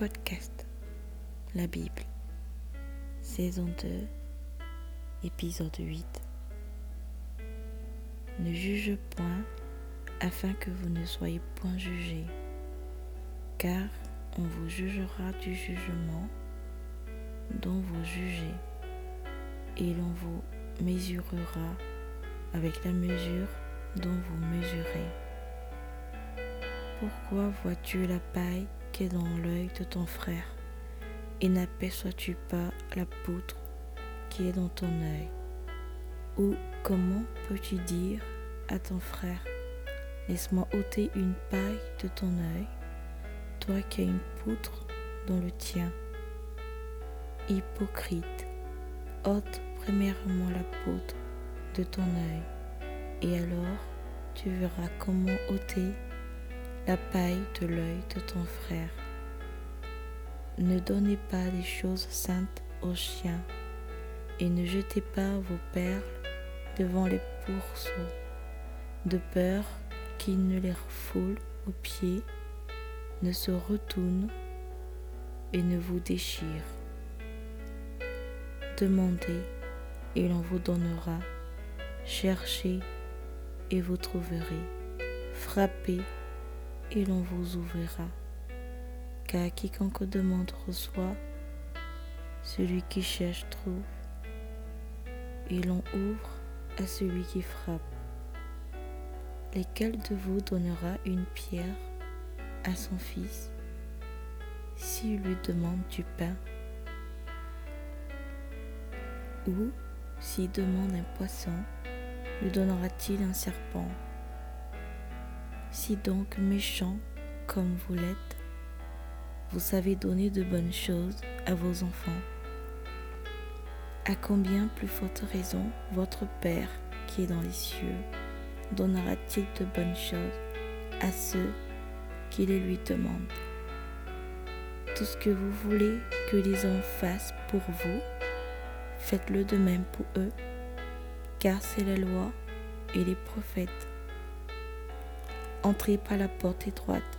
podcast La Bible, saison 2, épisode 8. Ne juge point afin que vous ne soyez point jugés, car on vous jugera du jugement dont vous jugez, et l'on vous mesurera avec la mesure dont vous mesurez. Pourquoi vois-tu la paille dans l'œil de ton frère. Et n'aperçois-tu pas la poutre qui est dans ton œil? Ou comment peux-tu dire à ton frère, laisse-moi ôter une paille de ton œil, toi qui as une poutre dans le tien? Hypocrite, ôte premièrement la poutre de ton œil, et alors tu verras comment ôter la paille de l'œil de ton frère. Ne donnez pas les choses saintes aux chiens, et ne jetez pas vos perles devant les pourceaux, de peur qu'ils ne les refoulent aux pieds, ne se retournent et ne vous déchirent. Demandez et l'on vous donnera. Cherchez et vous trouverez. Frappez et l'on vous ouvrira. Car quiconque demande reçoit, celui qui cherche trouve, et l'on ouvre à celui qui frappe. Lequel de vous donnera une pierre à son fils s'il lui demande du pain? Ou s'il demande un poisson, lui donnera-t-il un serpent? Si donc méchant comme vous l'êtes, vous savez donner de bonnes choses à vos enfants, à combien plus forte raison votre Père qui est dans les cieux donnera-t-il de bonnes choses à ceux qui les lui demandent? Tout ce que vous voulez que les hommes fassent pour vous, faites-le de même pour eux, car c'est la loi et les prophètes. Entrez par la porte étroite,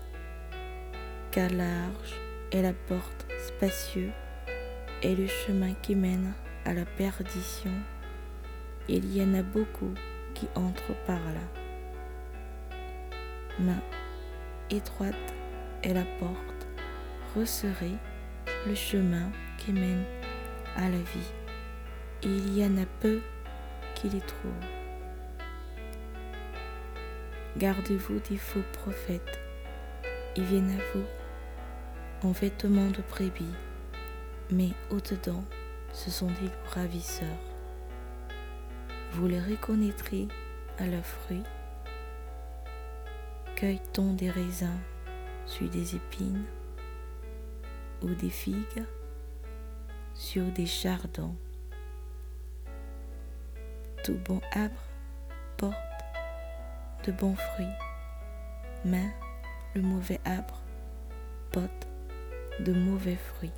car large est la porte spacieuse et le chemin qui mène à la perdition. Il y en a beaucoup qui entrent par là. Main étroite est la porte, resserrez le chemin qui mène à la vie. il y en a peu qui les trouvent. Gardez-vous des faux prophètes. Ils viennent à vous en vêtements de prébis, mais au-dedans, ce sont des ravisseurs. Vous les reconnaîtrez à leurs fruits. Cueille-t-on des raisins sur des épines ou des figues sur des chardons? Tout bon arbre porte de bons fruits, mais le mauvais arbre porte de mauvais fruits.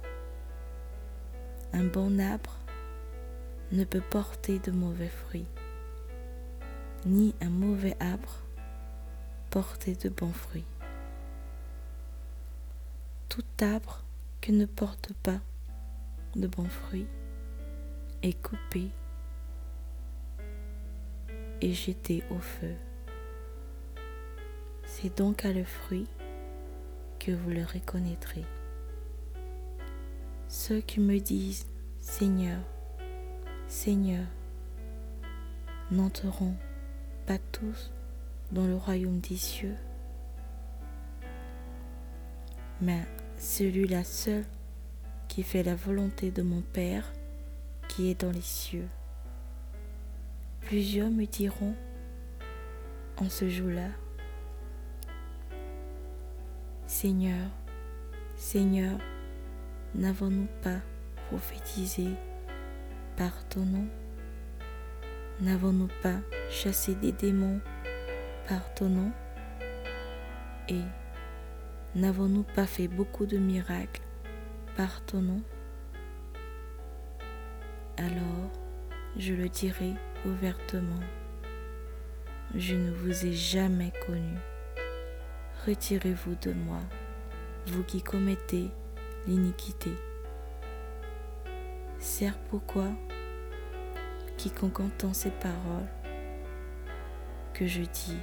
Un bon arbre ne peut porter de mauvais fruits, ni un mauvais arbre porter de bons fruits. Tout arbre qui ne porte pas de bons fruits est coupé et jeté au feu. C'est donc à le fruit que vous le reconnaîtrez. Ceux qui me disent Seigneur, Seigneur, n'entreront pas tous dans le royaume des cieux, mais celui-là seul qui fait la volonté de mon Père qui est dans les cieux. Plusieurs me diront en ce jour-là, Seigneur, Seigneur, n'avons-nous pas prophétisé par ton nom? N'avons-nous pas chassé des démons par ton nom? Et n'avons-nous pas fait beaucoup de miracles par ton nom? Alors je le dirai ouvertement, je ne vous ai jamais connu. Retirez-vous de moi, vous qui commettez l'iniquité. C'est pourquoi quiconque entend ces paroles que je dis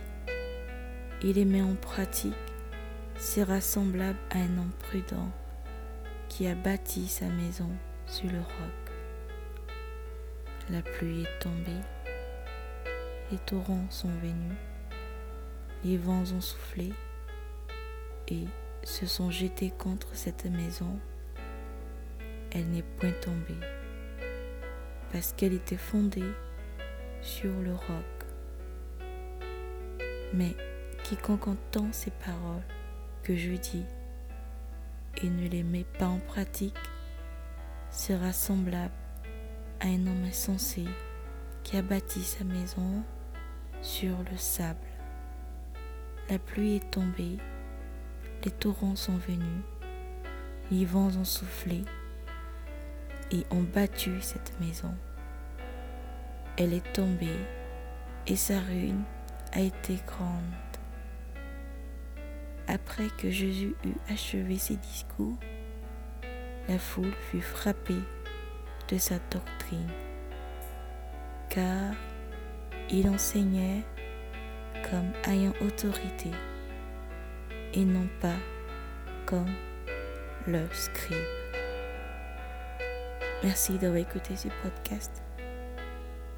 et les met en pratique sera semblable à un homme prudent qui a bâti sa maison sur le roc. La pluie est tombée, les torrents sont venus, les vents ont soufflé se sont jetés contre cette maison. Elle n'est point tombée parce qu'elle était fondée sur le roc. Mais quiconque entend ces paroles que je dis et ne les met pas en pratique sera semblable à un homme insensé qui a bâti sa maison sur le sable. La pluie est tombée, les torrents sont venus, les vents ont soufflé et ont battu cette maison. Elle est tombée et sa ruine a été grande. Après que Jésus eut achevé ses discours, la foule fut frappée de sa doctrine, car il enseignait comme ayant autorité et non pas comme leur scribe. Merci d'avoir écouté ce podcast.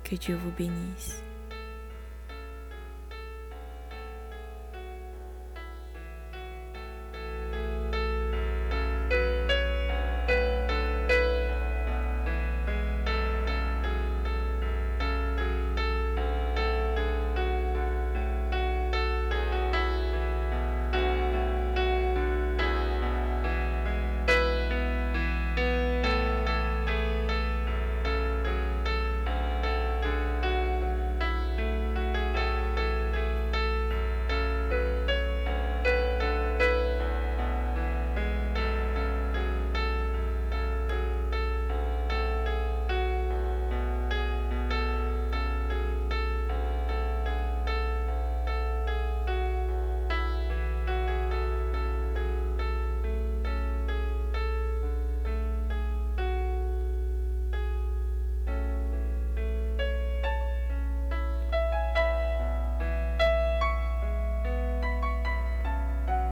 Que Dieu vous bénisse.